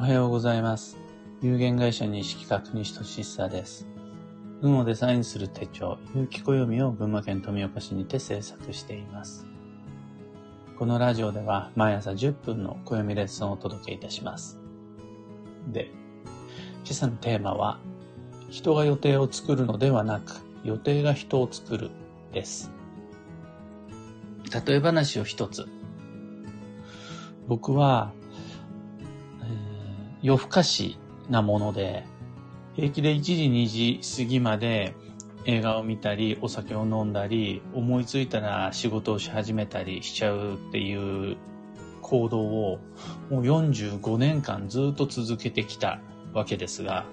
おはようございます。有限会社西企画西俊久です。運をデザインする手帳、有機暦を群馬県富岡市にて制作しています。このラジオでは毎朝10分の暦レッスンをお届けいたします。で、今朝のテーマは、人が予定を作るのではなく、予定が人を作るです。例え話を一つ。僕は、夜更かしなもので、平気で1時2時過ぎまで映画を見たり、お酒を飲んだり、思いついたら仕事をし始めたりしちゃうっていう行動をもう45年間ずっと続けてきたわけですが、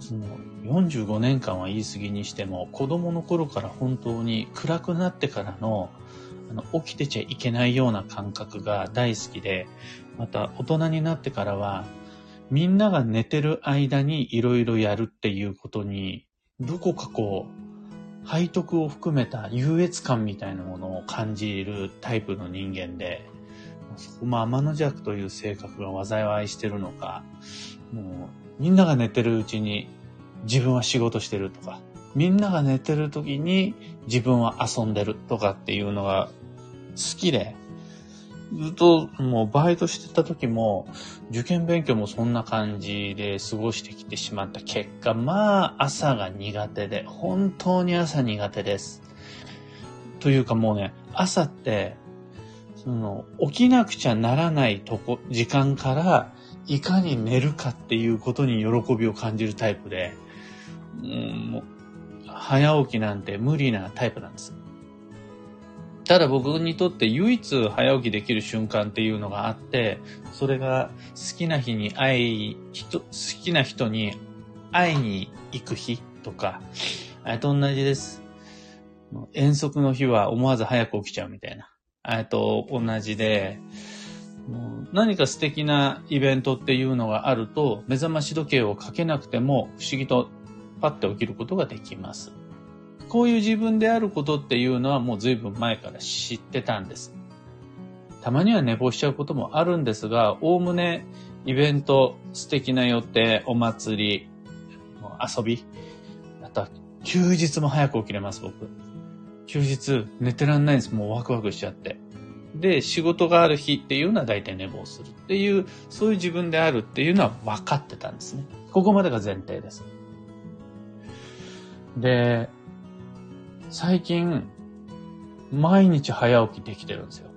その45年間は言い過ぎにしても、子供の頃から本当に暗くなってからのあの起きてちゃいけないような感覚が大好きで、また大人になってからは、みんなが寝てる間にいろいろやるっていうことに、どこかこう、背徳を含めた優越感みたいなものを感じるタイプの人間で、そこも天の弱という性格が災いしてるのか、もうみんなが寝てるうちに自分は仕事してるとか、みんなが寝てる時に自分は遊んでるとかっていうのが好きで、ずっともうバイトしてた時も、受験勉強もそんな感じで過ごしてきてしまった結果、まあ朝が苦手で、本当に朝苦手です。というかもうね、朝って、その、起きなくちゃならないとこ、時間から、いかに寝るかっていうことに喜びを感じるタイプで、うん、もう早起きなんて無理なタイプなんです。ただ僕にとって唯一早起きできる瞬間っていうのがあって、それが好きな日に会い、人、好きな人に会いに行く日とか、あれと同じです。遠足の日は思わず早く起きちゃうみたいな。あれと同じで、何か素敵なイベントっていうのがあると、目覚まし時計をかけなくても不思議とパッて起きることができます。こういう自分であることっていうのはもう随分前から知ってたんです。たまには寝坊しちゃうこともあるんですが、おおむねイベント、素敵な予定、お祭り、遊び、あとは休日も早く起きれます、僕。休日寝てらんないんです。もうワクワクしちゃって。で、仕事がある日っていうのは大体寝坊するっていう、そういう自分であるっていうのは分かってたんですね。ここまでが前提です。で、最近、毎日早起きできてるんですよ。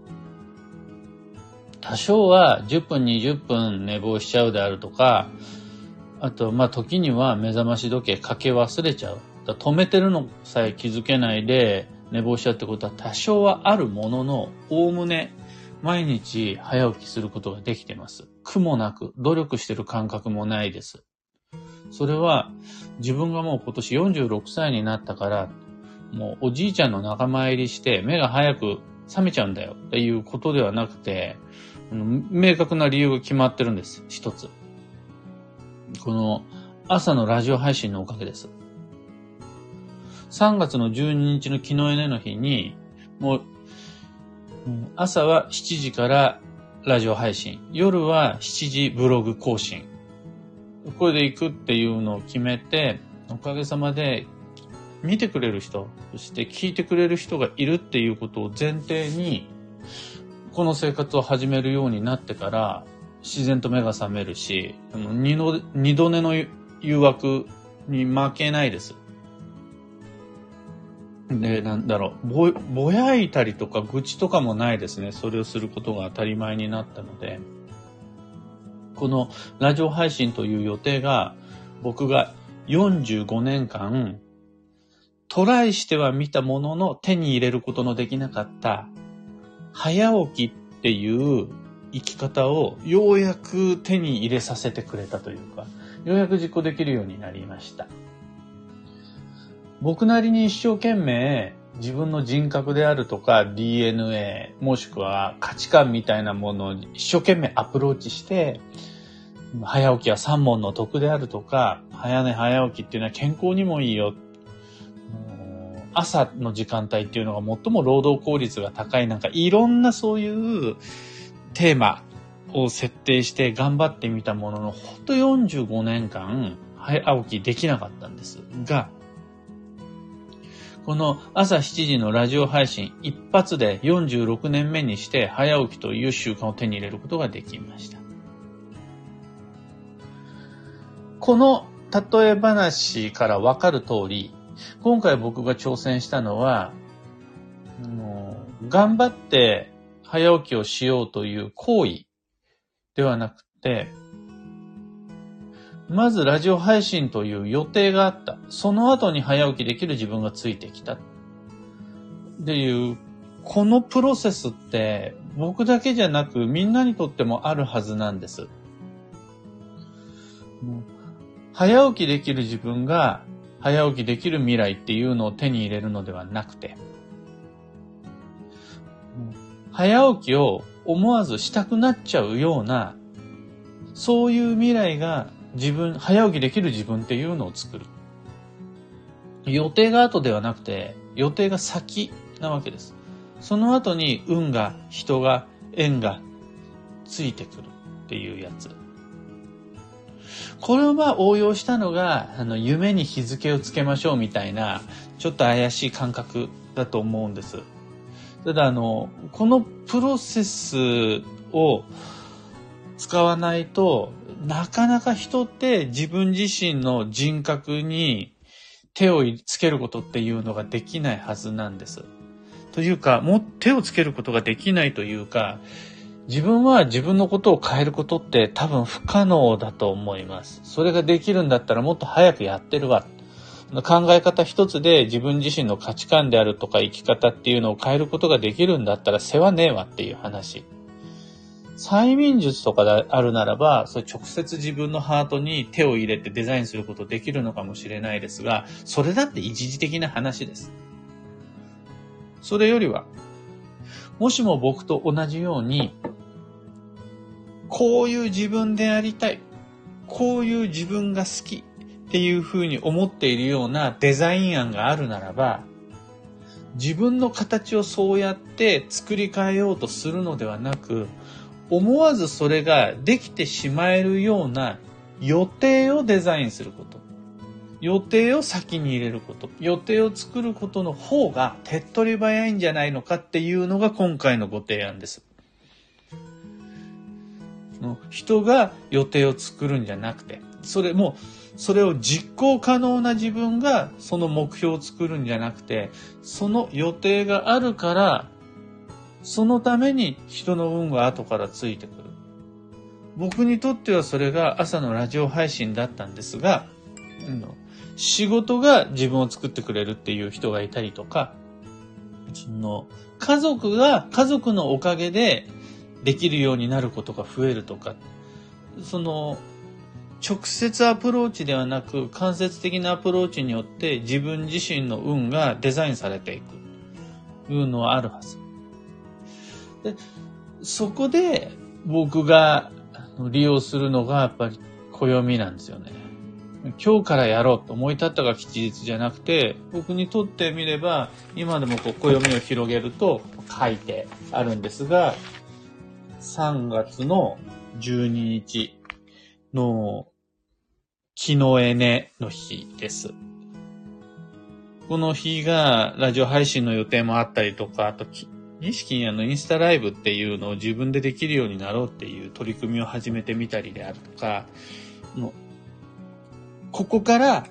多少は10分20分寝坊しちゃうであるとか、あと、まあ時には目覚まし時計かけ忘れちゃう。だ止めてるのさえ気づけないで寝坊しちゃうってことは多少はあるものの、おおむね毎日早起きすることができてます。苦もなく、努力してる感覚もないです。それは自分がもう今年46歳になったから、もうおじいちゃんの仲間入りして目が早く覚めちゃうんだよっていうことではなくて、明確な理由が決まってるんです。一つ。この朝のラジオ配信のおかげです。3月の12日の昨日ねの日に、もう、朝は7時からラジオ配信、夜は7時ブログ更新。これで行くっていうのを決めて、おかげさまで見てくれる人、そして聞いてくれる人がいるっていうことを前提に、この生活を始めるようになってから、自然と目が覚めるし、二度二度寝の誘惑に負けないです。で、なんだろう、ぼ、ぼやいたりとか愚痴とかもないですね。それをすることが当たり前になったので、このラジオ配信という予定が、僕が45年間、トライしては見たものの手に入れることのできなかった、早起きっていう生き方をようやく手に入れさせてくれたというか、ようやく実行できるようになりました。僕なりに一生懸命自分の人格であるとか DNA もしくは価値観みたいなものに一生懸命アプローチして早起きは三問の得であるとか早寝早起きっていうのは健康にもいいよ朝の時間帯っていうのが最も労働効率が高いなんかいろんなそういうテーマを設定して頑張ってみたものの、ほんと45年間、早起きできなかったんですが、この朝7時のラジオ配信一発で46年目にして早起きという習慣を手に入れることができました。この例え話からわかる通り、今回僕が挑戦したのは、頑張って早起きをしようという行為ではなくて、まずラジオ配信という予定があった。その後に早起きできる自分がついてきた。っていう、このプロセスって僕だけじゃなくみんなにとってもあるはずなんです。早起きできる自分が早起きできる未来っていうのを手に入れるのではなくて、早起きを思わずしたくなっちゃうような、そういう未来が自分、早起きできる自分っていうのを作る。予定が後ではなくて、予定が先なわけです。その後に運が、人が、縁がついてくるっていうやつ。これをまあ応用したのが、あの、夢に日付をつけましょうみたいな、ちょっと怪しい感覚だと思うんです。ただあの、このプロセスを使わないと、なかなか人って自分自身の人格に手をつけることっていうのができないはずなんです。というか、もう手をつけることができないというか、自分は自分のことを変えることって多分不可能だと思います。それができるんだったらもっと早くやってるわ。考え方一つで自分自身の価値観であるとか生き方っていうのを変えることができるんだったら世話ねえわっていう話。催眠術とかであるならば、それ直接自分のハートに手を入れてデザインすることできるのかもしれないですが、それだって一時的な話です。それよりは、もしも僕と同じように、こういう自分でありたい、こういう自分が好きっていうふうに思っているようなデザイン案があるならば、自分の形をそうやって作り変えようとするのではなく、思わずそれができてしまえるような予定をデザインすること。予定を先に入れること。予定を作ることの方が手っ取り早いんじゃないのかっていうのが今回のご提案です。人が予定を作るんじゃなくて、それも、それを実行可能な自分がその目標を作るんじゃなくて、その予定があるからそのために人の運が後からついてくる。僕にとってはそれが朝のラジオ配信だったんですが、仕事が自分を作ってくれるっていう人がいたりとか、その家族が家族のおかげでできるようになることが増えるとか、その直接アプローチではなく間接的なアプローチによって自分自身の運がデザインされていくいうのはあるはず。で、そこで僕が利用するのがやっぱり暦なんですよね。今日からやろうと思い立ったが吉日じゃなくて、僕にとってみれば、今でもこう暦を広げると書いてあるんですが、3月の12日の木のエネの日です。この日がラジオ配信の予定もあったりとか、あと錦にあのインスタライブっていうのを自分でできるようになろうっていう取り組みを始めてみたりであるとか、もここから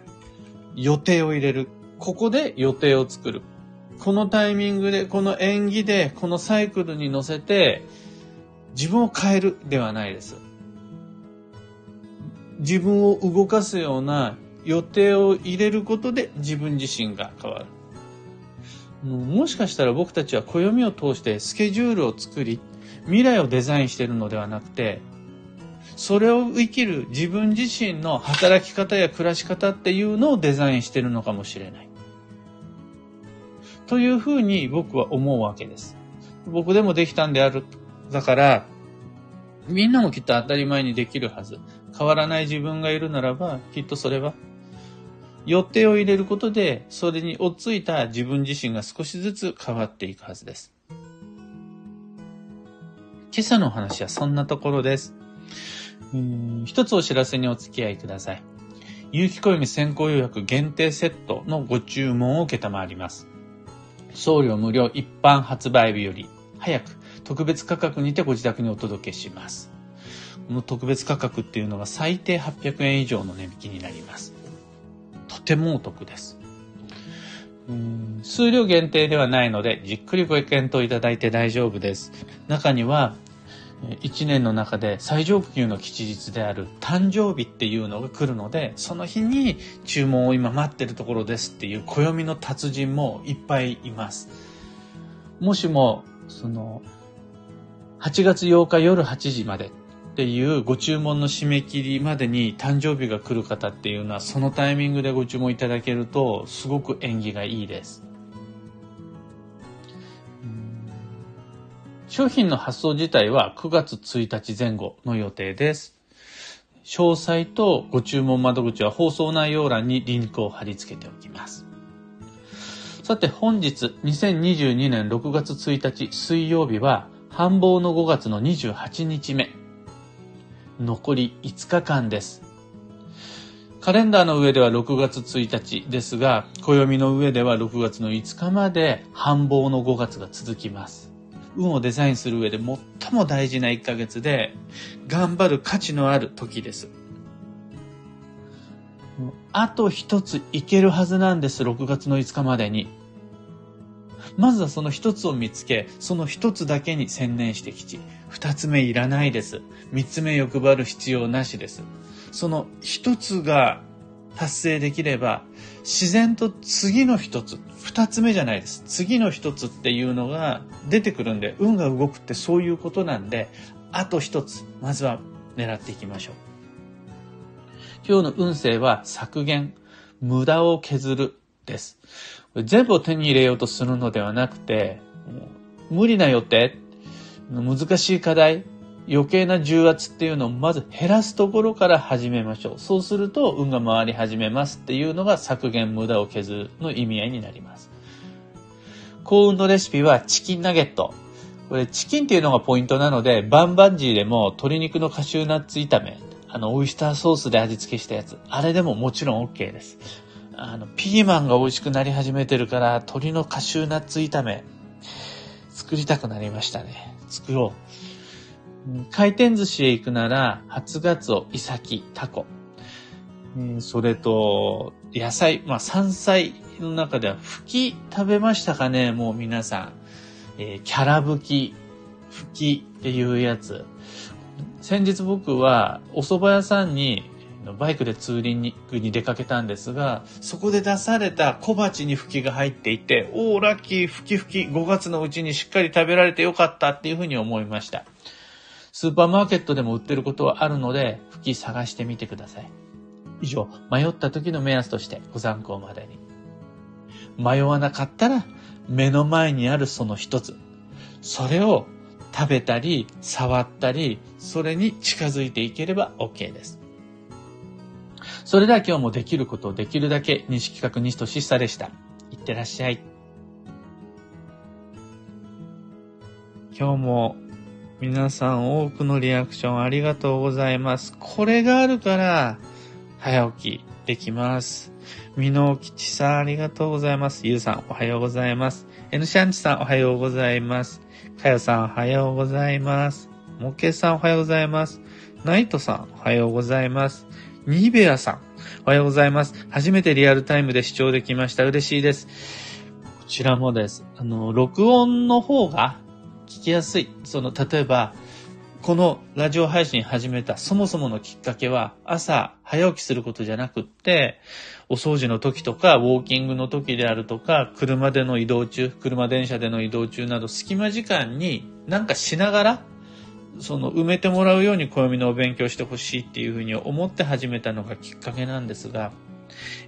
予定を入れる。ここで予定を作る。このタイミングで、この演技で、このサイクルに乗せて、自分を変えるではないです。自分を動かすような予定を入れることで自分自身が変わる。もしかしたら僕たちは暦を通してスケジュールを作り、未来をデザインしているのではなくて、それを生きる自分自身の働き方や暮らし方っていうのをデザインしているのかもしれない。というふうに僕は思うわけです。僕でもできたんである。だから、みんなもきっと当たり前にできるはず。変わらない自分がいるならば、きっとそれは予定を入れることで、それに追っついた自分自身が少しずつ変わっていくはずです。今朝のお話はそんなところです。うん一つお知らせにお付き合いください。有機暦先行予約限定セットのご注文を受けたまわります。送料無料一般発売日より早く特別価格にてご自宅にお届けします。この特別価格っていうのが最低800円以上の値引きになります。とてもお得です。数量限定ではないので、じっくりご検討いただいて大丈夫です。中には、1年の中で最上級の吉日である誕生日っていうのが来るので、その日に注文を今待ってるところですっていう暦の達人もいっぱいいます。もしも、その、8月8日夜8時までっていうご注文の締め切りまでに誕生日が来る方っていうのはそのタイミングでご注文いただけるとすごく縁起がいいです。商品の発送自体は9月1日前後の予定です。詳細とご注文窓口は放送内容欄にリンクを貼り付けておきます。さて本日2022年6月1日水曜日は繁忙の5月の28日目。残り5日間です。カレンダーの上では6月1日ですが、暦の上では6月の5日まで繁忙の5月が続きます。運をデザインする上で最も大事な1ヶ月で、頑張る価値のある時です。あと一ついけるはずなんです、6月の5日までに。まずはその一つを見つけ、その一つだけに専念してきち。二つ目いらないです。三つ目欲張る必要なしです。その一つが達成できれば、自然と次の一つ、二つ目じゃないです。次の一つっていうのが出てくるんで、運が動くってそういうことなんで、あと一つ、まずは狙っていきましょう。今日の運勢は削減、無駄を削るです。全部を手に入れようとするのではなくて、無理な予定、難しい課題、余計な重圧っていうのをまず減らすところから始めましょう。そうすると運が回り始めますっていうのが削減無駄を削るの意味合いになります。幸運のレシピはチキンナゲット。これチキンっていうのがポイントなので、バンバンジーでも鶏肉のカシューナッツ炒め、あの、オイスターソースで味付けしたやつ、あれでももちろん OK です。あの、ピーマンが美味しくなり始めてるから、鶏のカシューナッツ炒め、作りたくなりましたね。作ろう。回転寿司へ行くなら、初ガツオ、イサキ、タコ。それと、野菜、まあ山菜の中では、吹き食べましたかねもう皆さん。えー、キャラ吹き、吹きっていうやつ。先日僕はお蕎麦屋さんにバイクでツーリングに出かけたんですが、そこで出された小鉢に吹きが入っていて、おー、ラッキー、吹き吹き、5月のうちにしっかり食べられてよかったっていうふうに思いました。スーパーマーケットでも売ってることはあるので、拭き探してみてください。以上、迷った時の目安としてご参考までに。迷わなかったら、目の前にあるその一つ。それを食べたり、触ったり、それに近づいていければ OK です。それでは今日もできることをできるだけ西企画西としさでした。いってらっしゃい。今日も皆さん多くのリアクションありがとうございます。これがあるから、早起きできます。みのきちさんありがとうございます。ゆうさんおはようございます。エヌシャンチさんおはようございます。かよさんおはようございます。もけさんおはようございます。ナイトさんおはようございます。ニベアさんおはようございます。初めてリアルタイムで視聴できました。嬉しいです。こちらもです。あの、録音の方が聞きやすい。その、例えば、このラジオ配信始めたそもそものきっかけは朝早起きすることじゃなくって、お掃除の時とか、ウォーキングの時であるとか、車での移動中、車電車での移動中など隙間時間になんかしながら、その埋めてもらうように暦のお勉強してほしいっていうふうに思って始めたのがきっかけなんですが、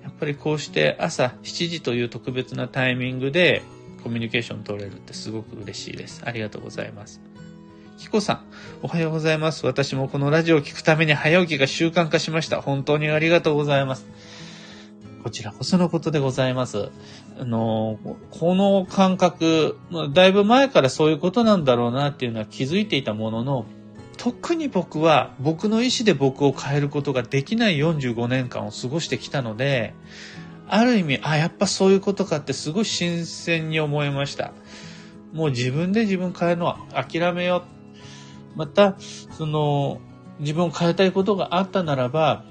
やっぱりこうして朝7時という特別なタイミングでコミュニケーション取れるってすごく嬉しいです。ありがとうございます。キコさん、おはようございます。私もこのラジオを聞くために早起きが習慣化しました。本当にありがとうございます。こちらこそのことでございます。あの、この感覚、だいぶ前からそういうことなんだろうなっていうのは気づいていたものの、特に僕は僕の意思で僕を変えることができない45年間を過ごしてきたので、ある意味、あ、やっぱそういうことかってすごい新鮮に思いました。もう自分で自分変えるのは諦めよう。また、その、自分を変えたいことがあったならば、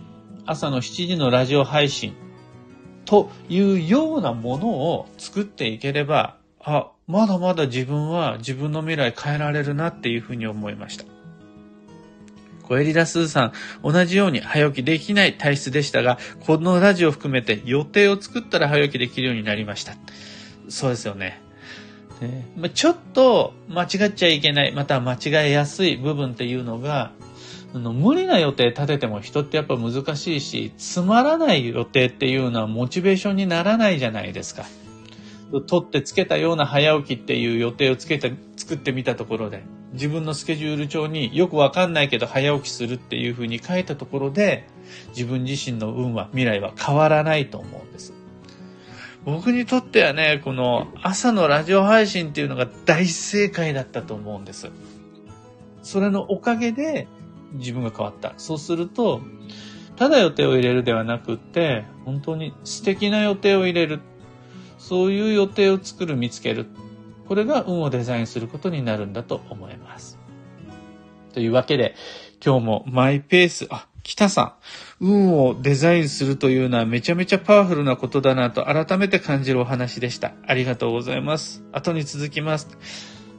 朝の7時のラジオ配信というようなものを作っていければ、あ、まだまだ自分は自分の未来変えられるなっていうふうに思いました。小エリラスーさん、同じように早起きできない体質でしたが、このラジオを含めて予定を作ったら早起きできるようになりました。そうですよね。まちょっと間違っちゃいけない、また間違えやすい部分っていうのが、あの無理な予定立てても人ってやっぱ難しいし、つまらない予定っていうのはモチベーションにならないじゃないですか。取ってつけたような早起きっていう予定をつけて、作ってみたところで、自分のスケジュール帳によくわかんないけど早起きするっていうふうに書いたところで、自分自身の運は、未来は変わらないと思うんです。僕にとってはね、この朝のラジオ配信っていうのが大正解だったと思うんです。それのおかげで自分が変わった。そうすると、ただ予定を入れるではなくって、本当に素敵な予定を入れる。そういう予定を作る、見つける。これが運をデザインすることになるんだと思います。というわけで、今日もマイペース、あ、北さん、運をデザインするというのはめちゃめちゃパワフルなことだなと改めて感じるお話でした。ありがとうございます。後に続きます。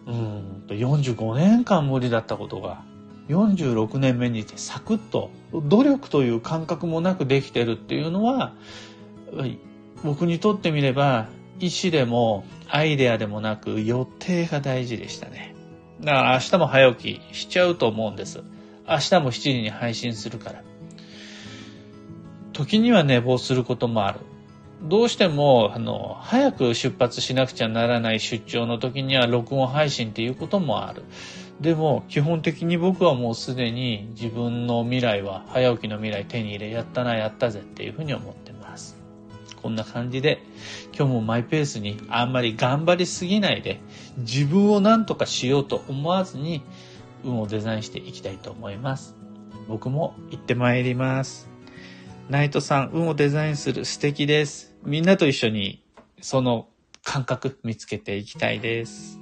うんと、45年間無理だったことが、46年目にしてサクッと、努力という感覚もなくできてるっていうのは、僕にとってみれば、意思でもアイデアでもなく予定が大事でしたね。だから明日も早起きしちゃうと思うんです。明日も7時に配信するから。時には寝坊することもある。どうしても、あの、早く出発しなくちゃならない出張の時には録音配信っていうこともある。でも、基本的に僕はもうすでに自分の未来は、早起きの未来手に入れ、やったな、やったぜっていうふうに思ってます。こんな感じで、今日もマイペースにあんまり頑張りすぎないで、自分を何とかしようと思わずに、運をデザインしていきたいと思います。僕も行ってまいります。ナイトさん、運をデザインする素敵です。みんなと一緒にその感覚見つけていきたいです。